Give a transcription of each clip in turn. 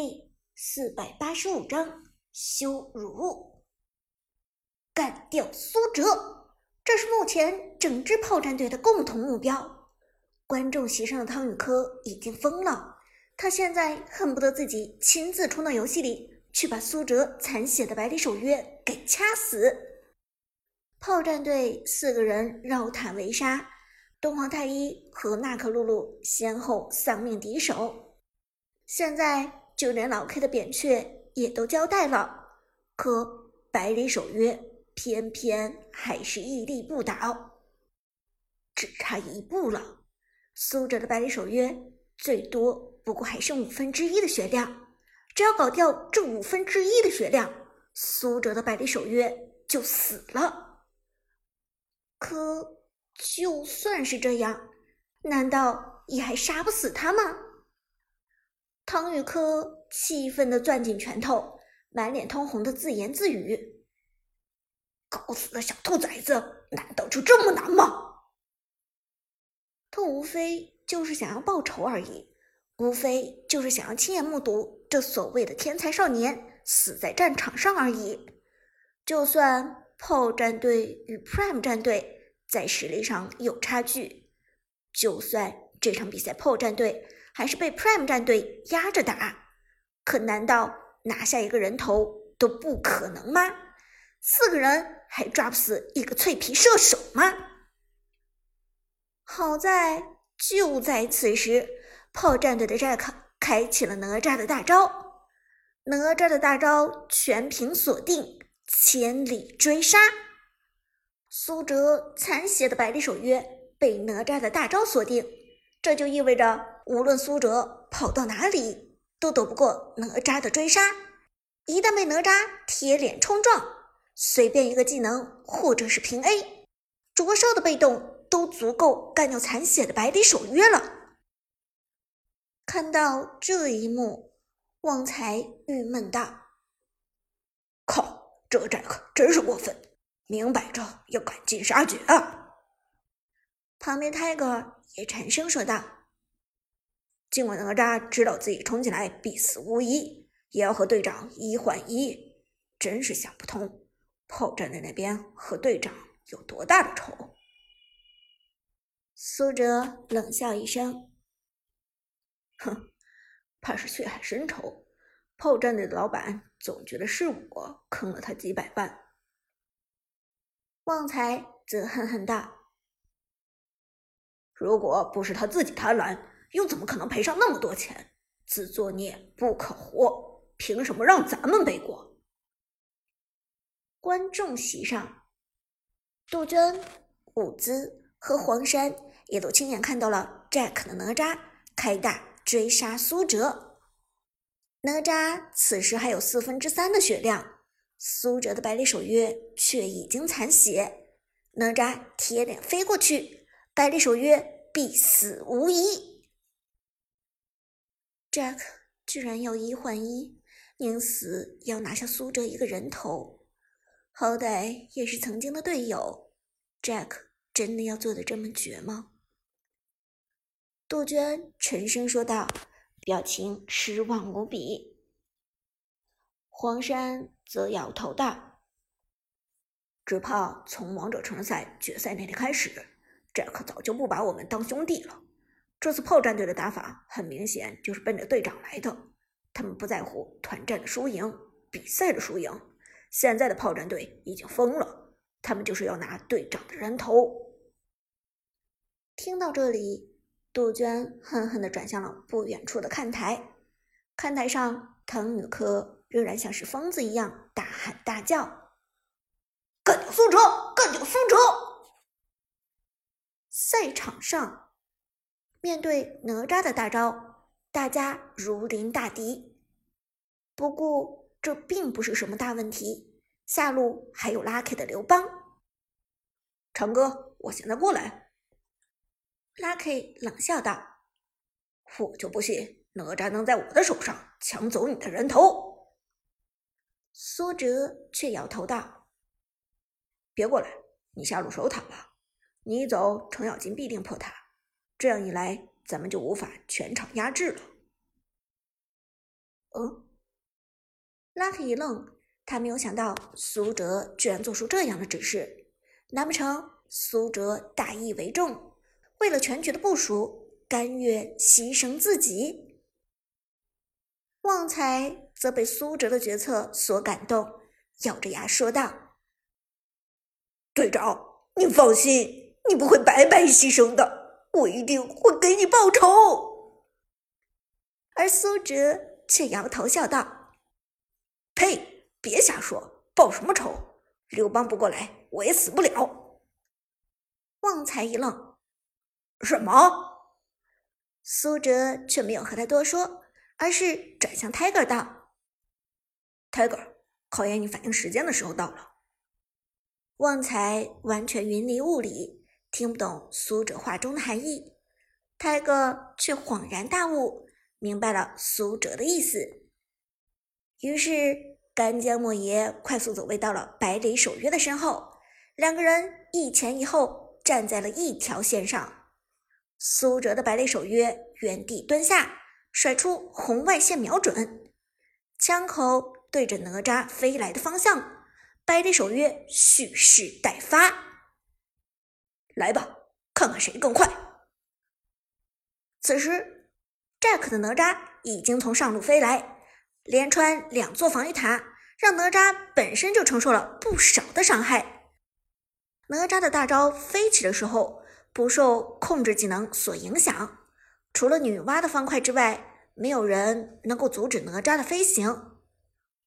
第四百八十五章羞辱，干掉苏哲，这是目前整支炮战队的共同目标。观众席上的汤宇科已经疯了，他现在恨不得自己亲自冲到游戏里去把苏哲残血的百里守约给掐死。炮战队四个人绕塔围杀，东皇太一和娜可露露先后丧命敌手。现在就连老 K 的扁鹊也都交代了，可百里守约偏偏还是屹立不倒，只差一步了。苏哲的百里守约最多不过还剩五分之一的血量，只要搞掉这五分之一的血量，苏哲的百里守约就死了。可就算是这样，难道也还杀不死他吗？唐雨科气愤的攥紧拳头，满脸通红的自言自语：“搞死的小兔崽子，难道就这么难吗？”他无非就是想要报仇而已，无非就是想要亲眼目睹这所谓的天才少年死在战场上而已。就算……炮战队与 Prime 战队在实力上有差距，就算这场比赛炮战队还是被 Prime 战队压着打，可难道拿下一个人头都不可能吗？四个人还抓不死一个脆皮射手吗？好在就在此时，炮战队的 Jack 开启了哪吒的大招，哪吒的大招全屏锁定。千里追杀，苏哲残血的百里守约被哪吒的大招锁定，这就意味着无论苏哲跑到哪里，都躲不过哪吒的追杀。一旦被哪吒贴脸冲撞，随便一个技能或者是平 A，灼烧的被动都足够干掉残血的百里守约了。看到这一幕，旺财郁闷道：“靠！”这战可真是过分，明摆着要赶尽杀绝啊！旁边 Tiger 也沉声说道：“尽管哪吒知道自己冲进来必死无疑，也要和队长一换一，真是想不通炮战队那边和队长有多大的仇。”苏哲冷笑一声：“哼，怕是血海深仇。”炮战队的老板总觉得是我坑了他几百万。旺财则恨恨道：“如果不是他自己贪婪，又怎么可能赔上那么多钱？自作孽不可活，凭什么让咱们背锅？”观众席上，杜鹃、伍兹和黄山也都亲眼看到了 Jack 的哪吒开大追杀苏哲。哪吒此时还有四分之三的血量，苏哲的百里守约却已经残血。哪吒铁脸飞过去，百里守约必死无疑。Jack 居然要一换一，宁死也要拿下苏哲一个人头，好歹也是曾经的队友。Jack 真的要做的这么绝吗？杜鹃沉声说道。表情失望无比，黄山则摇头道：“只怕从王者城市赛决赛那天开始，Jack 早就不把我们当兄弟了。这次炮战队的打法很明显就是奔着队长来的，他们不在乎团战的输赢、比赛的输赢。现在的炮战队已经疯了，他们就是要拿队长的人头。”听到这里。杜鹃恨恨地转向了不远处的看台，看台上，唐雨科仍然像是疯子一样大喊大叫：“干掉苏哲，干掉苏哲！”赛场上，面对哪吒的大招，大家如临大敌。不过，这并不是什么大问题，下路还有 Lucky 的刘邦。长哥，我现在过来。Lucky 冷笑道：“我就不信哪吒能在我的手上抢走你的人头。”苏哲却摇头道：“别过来，你下路守塔吧。你一走，程咬金必定破塔。这样一来，咱们就无法全场压制了。”嗯，拉克一愣，他没有想到苏哲居然做出这样的指示，难不成苏哲大义为重，为了全局的部署，甘愿牺牲自己？旺财则被苏哲的决策所感动，咬着牙说道：“队长，你放心，你不会白白牺牲的，我一定会给你报仇。”而苏哲却摇头笑道：“呸，别瞎说，报什么仇？刘邦不过来，我也死不了。”旺财一愣：“什么？”苏哲却没有和他多说。而是转向 Tiger 道：“Tiger，考验你反应时间的时候到了。”旺财完全云里雾里，听不懂苏哲话中的含义。泰戈却恍然大悟，明白了苏哲的意思。于是，干将莫邪快速走位到了百里守约的身后，两个人一前一后站在了一条线上。苏哲的百里守约原地蹲下。甩出红外线瞄准，枪口对着哪吒飞来的方向，百里守约蓄势待发。来吧，看看谁更快。此时，Jack 的哪吒已经从上路飞来，连穿两座防御塔，让哪吒本身就承受了不少的伤害。哪吒的大招飞起的时候，不受控制技能所影响。除了女娲的方块之外，没有人能够阻止哪吒的飞行。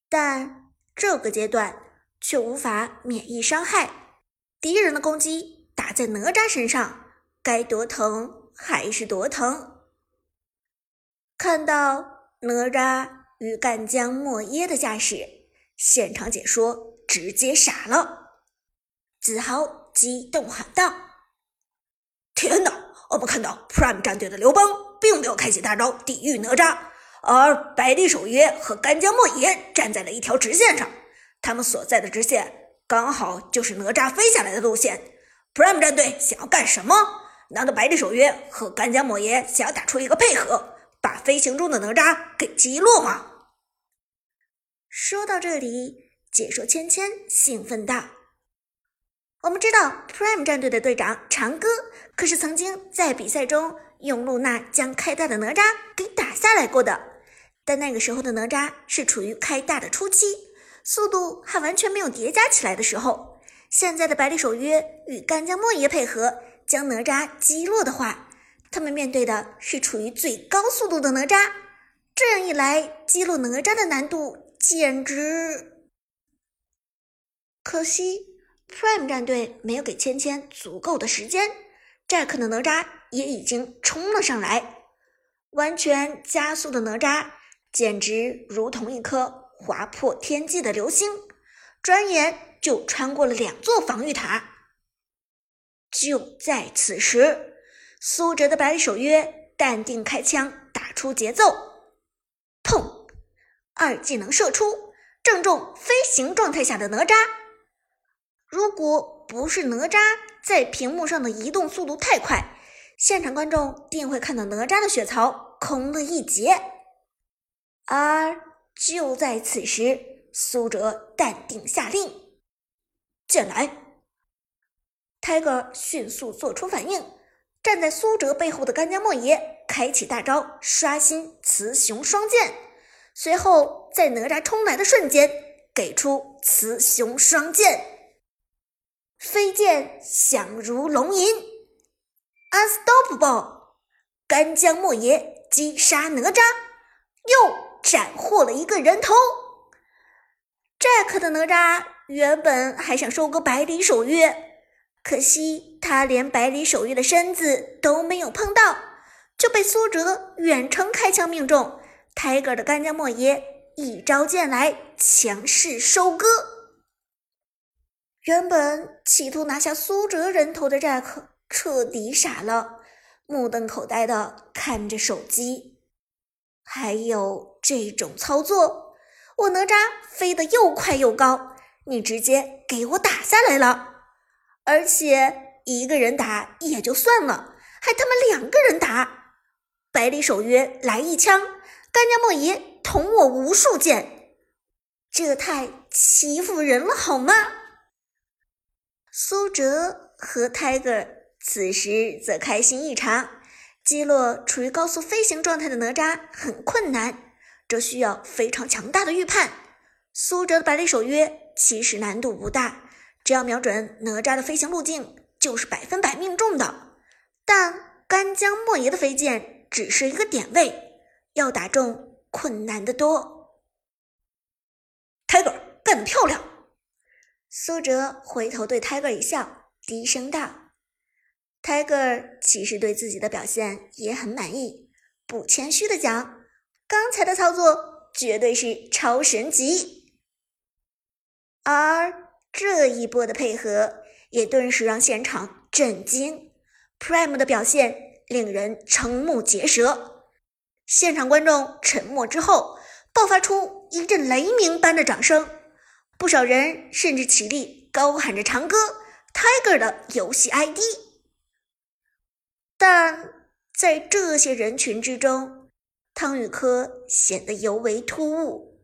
但这个阶段却无法免疫伤害，敌人的攻击在哪吒身上，该多疼还是多疼。看到哪吒与干将莫邪的架势，现场解说直接傻了，子豪激动喊道：“天哪！”我们看到 Prime 战队的刘邦并没有开启大招抵御哪吒，而百里守约和干将莫邪站在了一条直线上，他们所在的直线刚好就是哪吒飞下来的路线。Prime 战队想要干什么？难道百里守约和干将莫邪想要打出一个配合，把飞行中的哪吒给击落吗？说到这里，解说芊芊兴奋道。我们知道，Prime 战队的队长长歌可是曾经在比赛中用露娜将开大的哪吒给打下来过的。但那个时候的哪吒是处于开大的初期，速度还完全没有叠加起来的时候。现在的百里守约与干将莫邪配合将哪吒击落的话，他们面对的是处于最高速度的哪吒。这样一来，击落哪吒的难度简直……可惜。Prime 战队没有给芊芊足够的时间，Jack 的哪吒也已经冲了上来，完全加速的哪吒简直如同一颗划破天际的流星，转眼就穿过了两座防御塔。就在此时，苏哲的百里守约淡定开枪，打出节奏，砰！二技能射出，正中飞行状态下的哪吒。如果不是哪吒在屏幕上的移动速度太快，现场观众定会看到哪吒的血槽空了一截。而就在此时，苏哲淡定下令：“剑来！”Tiger 迅速做出反应，站在苏哲背后的干将莫邪开启大招，刷新雌雄双剑，随后在哪吒冲来的瞬间，给出雌雄双剑。飞剑响如龙吟，Unstoppable！干将莫邪击杀哪吒，又斩获了一个人头。Jack 的哪吒原本还想收割百里守约，可惜他连百里守约的身子都没有碰到，就被苏哲远程开枪命中。Tiger 的干将莫邪一招剑来，强势收割。原本企图拿下苏哲人头的 Jack 彻底傻了，目瞪口呆的看着手机。还有这种操作，我哪吒飞得又快又高，你直接给我打下来了，而且一个人打也就算了，还他妈两个人打，百里守约来一枪，干将莫邪捅我无数剑，这太欺负人了，好吗？苏哲和 Tiger 此时则开心异常。击落处于高速飞行状态的哪吒很困难，这需要非常强大的预判。苏哲的百里守约其实难度不大，只要瞄准哪吒的飞行路径，就是百分百命中的。但干将莫邪的飞剑只是一个点位，要打中困难的多。Tiger 干得漂亮！苏哲回头对 Tiger 一笑，低声道。Tiger 其实对自己的表现也很满意，不谦虚的讲，刚才的操作绝对是超神级。而这一波的配合也顿时让现场震惊，Prime 的表现令人瞠目结舌。现场观众沉默之后，爆发出一阵雷鸣般的掌声，不少人甚至起立高喊着长歌 Tiger 的游戏 ID。但在这些人群之中，汤宇科显得尤为突兀。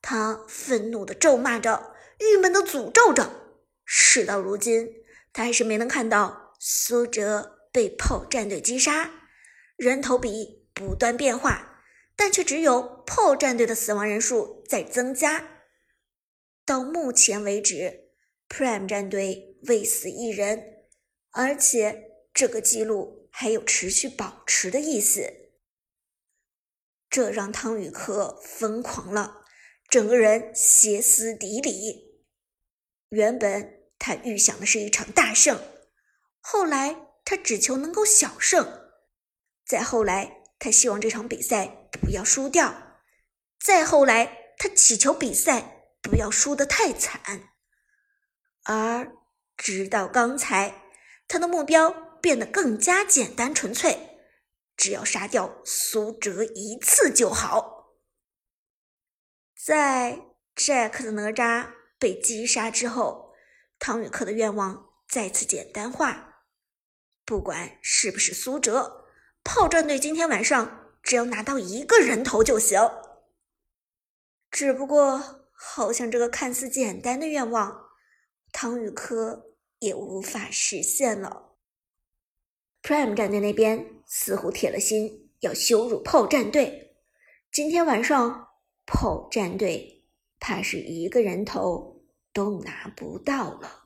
他愤怒的咒骂着，郁闷的诅咒着。事到如今，他还是没能看到苏哲被炮战队击杀。人头比不断变化，但却只有炮战队的死亡人数在增加。到目前为止，Prime 战队未死一人，而且。这个记录还有持续保持的意思，这让汤宇科疯狂了，整个人歇斯底里。原本他预想的是一场大胜，后来他只求能够小胜，再后来他希望这场比赛不要输掉，再后来他祈求比赛不要输得太惨，而直到刚才，他的目标。变得更加简单纯粹，只要杀掉苏哲一次就好。在 Jack 的哪吒被击杀之后，汤宇克的愿望再次简单化，不管是不是苏哲，炮战队今天晚上只要拿到一个人头就行。只不过，好像这个看似简单的愿望，汤宇科也无法实现了。Prime 战队那边似乎铁了心要羞辱炮战队，今天晚上炮战队怕是一个人头都拿不到了。